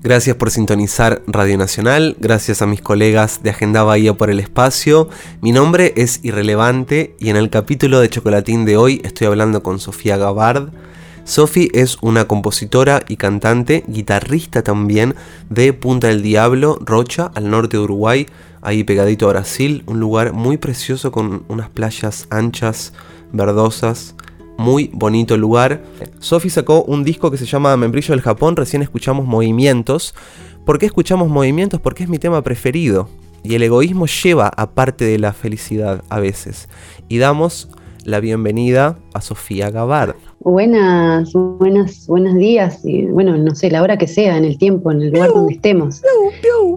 Gracias por sintonizar Radio Nacional, gracias a mis colegas de Agenda Bahía por el espacio. Mi nombre es Irrelevante y en el capítulo de Chocolatín de hoy estoy hablando con Sofía Gabard. Sofi es una compositora y cantante, guitarrista también de Punta del Diablo, Rocha, al norte de Uruguay, ahí pegadito a Brasil, un lugar muy precioso con unas playas anchas, verdosas, muy bonito lugar. Sofi sacó un disco que se llama Membrillo del Japón, recién escuchamos Movimientos. ¿Por qué escuchamos Movimientos? Porque es mi tema preferido. Y el egoísmo lleva a parte de la felicidad a veces. Y damos la bienvenida a Sofía Gabard. Buenas, buenas, buenos días. Y bueno, no sé, la hora que sea, en el tiempo, en el lugar donde estemos.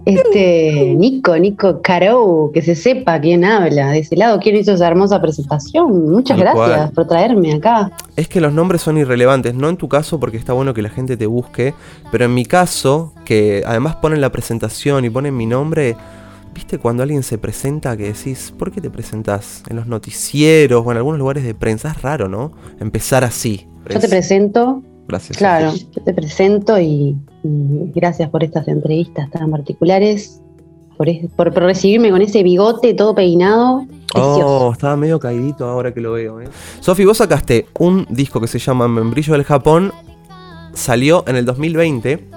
Este, Nico, Nico Caro, que se sepa quién habla de ese lado, quién hizo esa hermosa presentación. Muchas gracias por traerme acá. Es que los nombres son irrelevantes, no en tu caso porque está bueno que la gente te busque, pero en mi caso, que además ponen la presentación y ponen mi nombre, ¿Viste cuando alguien se presenta que decís, ¿por qué te presentas en los noticieros o en algunos lugares de prensa? Es raro, ¿no? Empezar así. Yo te presento. Gracias. Claro, yo te presento y, gracias por estas entrevistas tan particulares, por, por, recibirme con ese bigote todo peinado. Oh, estaba medio caidito ahora que lo veo. ¿eh? Sofi, vos sacaste un disco que se llama Membrillo del Japón. Salió en el 2020.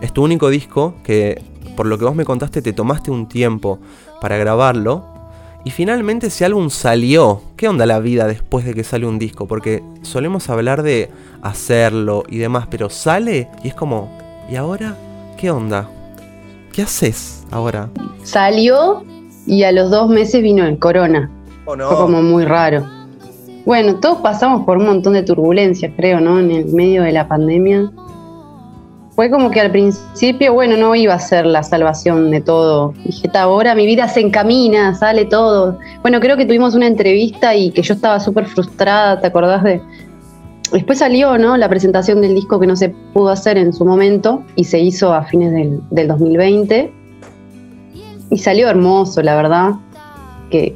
Es tu único disco que por lo que vos me contaste, te tomaste un tiempo para grabarlo. Y finalmente ese álbum salió. ¿Qué onda la vida después de que sale un disco? Porque solemos hablar de hacerlo y demás, pero sale y es como, ¿y ahora qué onda? ¿Qué haces ahora? Salió y a los dos meses vino el corona. Oh, no. Fue como muy raro. Bueno, todos pasamos por un montón de turbulencias, creo, ¿no? En el medio de la pandemia fue como que al principio, bueno, no iba a ser la salvación de todo. Dije, ahora mi vida se encamina, sale todo. Bueno, creo que tuvimos una entrevista y que yo estaba súper frustrada, ¿te acordás de...? Después salió, ¿no? La presentación del disco que no se pudo hacer en su momento y se hizo a fines del, del 2020. Y salió hermoso, la verdad. Que,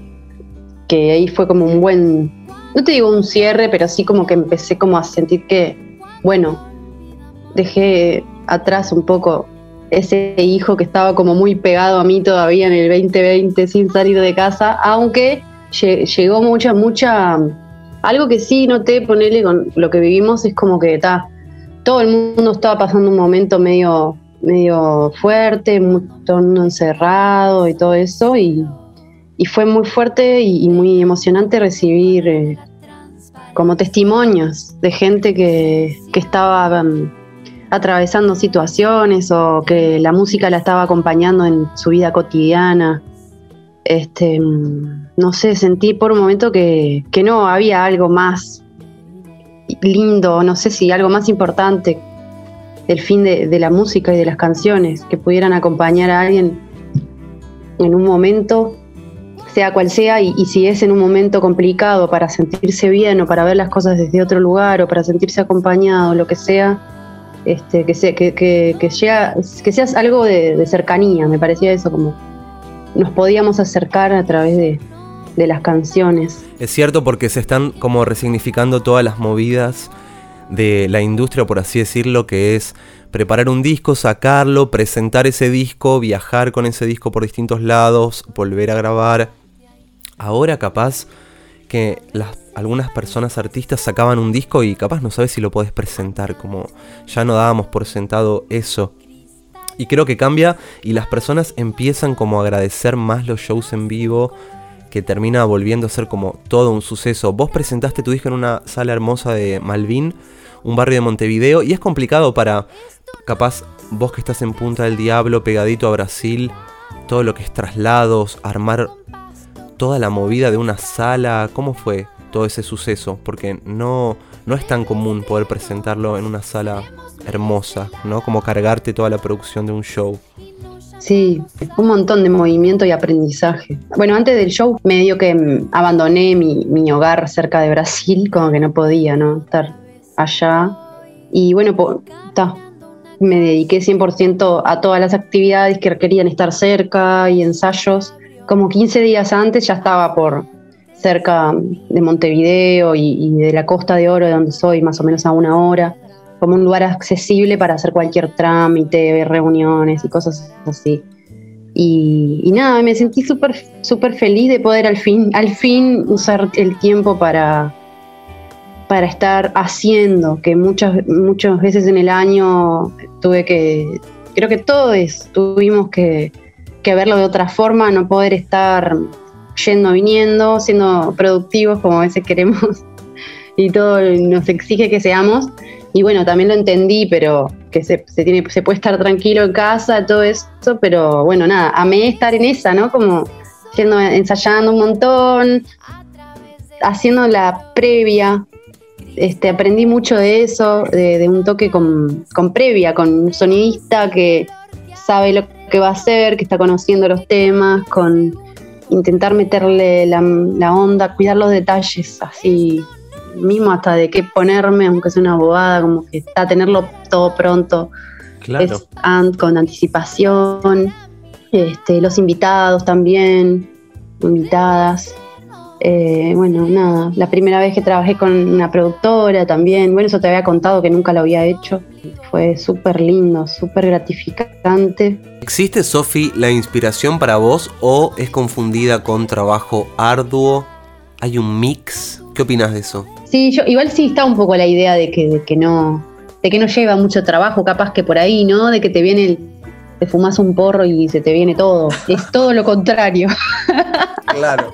que ahí fue como un buen, no te digo un cierre, pero sí como que empecé como a sentir que, bueno, dejé atrás un poco ese hijo que estaba como muy pegado a mí todavía en el 2020 sin salir de casa, aunque llegó mucha, mucha... Algo que sí noté, ponerle con lo que vivimos, es como que está todo el mundo estaba pasando un momento medio, medio fuerte, todo el mundo encerrado y todo eso, y, fue muy fuerte y, muy emocionante recibir eh, como testimonios de gente que, que estaba... Um, atravesando situaciones o que la música la estaba acompañando en su vida cotidiana. Este, no sé, sentí por un momento que, no había algo más lindo, no sé si algo más importante del fin de, la música y de las canciones, que pudieran acompañar a alguien en un momento, sea cual sea, y, y, si es en un momento complicado para sentirse bien o para ver las cosas desde otro lugar o para sentirse acompañado, lo que sea, este, que, que, que, que seas algo de, cercanía, me parecía eso, como nos podíamos acercar a través de, de las canciones. Es cierto porque se están como resignificando todas las movidas de la industria, por así decirlo, que es preparar un disco, sacarlo, presentar ese disco, viajar con ese disco por distintos lados, volver a grabar. Ahora capaz que las algunas personas artistas sacaban un disco y capaz no sabes si lo podés presentar, como ya no dábamos por sentado eso. Y creo que cambia y las personas empiezan como a agradecer más los shows en vivo, que termina volviendo a ser como todo un suceso. Vos presentaste tu disco en una sala hermosa de Malvin, un barrio de Montevideo, y es complicado para, capaz, vos que estás en Punta del Diablo, pegadito a Brasil, todo lo que es traslados, armar toda la movida de una sala, ¿cómo fue? Todo ese suceso, porque no, no es tan común poder presentarlo en una sala hermosa, ¿no? Como cargarte toda la producción de un show. Sí, un montón de movimiento y aprendizaje. Bueno, antes del show medio que mm, abandoné mi, mi hogar cerca de Brasil, como que no podía, ¿no? Estar allá. Y bueno, me dediqué 100% a todas las actividades que requerían estar cerca y ensayos. Como 15 días antes ya estaba por, cerca de Montevideo y, de la Costa de Oro, de donde soy, más o menos a una hora. como un lugar accesible para hacer cualquier trámite, reuniones y cosas así. Y, nada, me sentí súper súper feliz de poder al fin, al fin usar el tiempo para, para estar haciendo, que muchas, muchas veces en el año tuve que, creo que todos tuvimos que verlo de otra forma, no poder estar yendo, viniendo, siendo productivos como a veces queremos y todo nos exige que seamos. Y bueno, también lo entendí, pero que se, tiene, se puede estar tranquilo en casa, todo eso, pero bueno, nada, amé estar en esa, ¿no? Como yendo, ensayando un montón, haciendo la previa. Este, aprendí mucho de eso, de, un toque con, con, previa, con un sonidista que sabe lo que va a hacer, que está conociendo los temas, con intentar meterle la, la onda, cuidar los detalles así mismo hasta de qué ponerme, aunque sea una bobada, como que está tenerlo todo pronto. Claro. con anticipación. Este, los invitados también, invitadas. Eh, bueno, nada, la primera vez que trabajé con una productora también, bueno, eso te había contado que nunca lo había hecho. Fue súper lindo, súper gratificante. ¿Existe, Sofi, la inspiración para vos o es confundida con trabajo arduo? ¿Hay un mix? ¿Qué opinas de eso? Sí, yo igual sí está un poco la idea de que, de que no, de que no lleva mucho trabajo, capaz que por ahí, ¿no? De que te viene el, te fumas un porro y se te viene todo. Es todo lo contrario. Claro.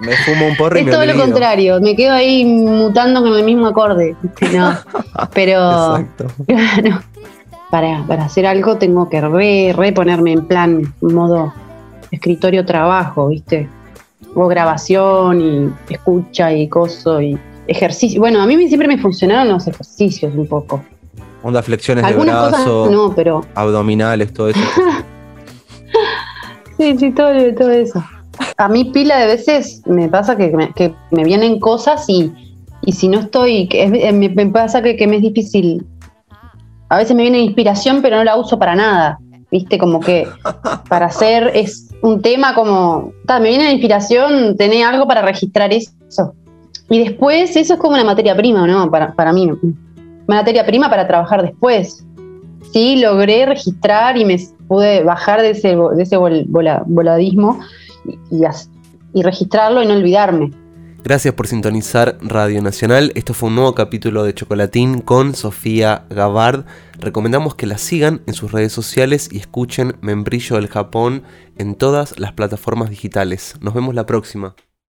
Me fumo un porro y es me todo lo contrario. Me quedo ahí mutando con el mismo acorde. No. Pero Exacto. Claro, para, para hacer algo tengo que re, reponerme en plan, modo escritorio trabajo, ¿viste? O grabación y escucha y coso y ejercicio. Bueno, a mí siempre me funcionaron los ejercicios un poco. Onda flexiones de brazo, no, pero... abdominales, todo eso. sí, sí, todo, todo, eso. A mí pila de veces me pasa que me, vienen cosas y, y, si no estoy, que me, pasa que, que me es difícil. A veces me viene inspiración, pero no la uso para nada. ¿Viste? Como que para hacer es un tema como, me viene la inspiración, tener algo para registrar eso. Y después, eso es como una materia prima, ¿no? Para, para mí, materia prima para trabajar después. Sí, logré registrar y me pude bajar de ese, de ese voladismo y, registrarlo y no olvidarme. Gracias por sintonizar Radio Nacional. Esto fue un nuevo capítulo de Chocolatín con Sofía Gabard. Recomendamos que la sigan en sus redes sociales y escuchen Membrillo del Japón en todas las plataformas digitales. Nos vemos la próxima.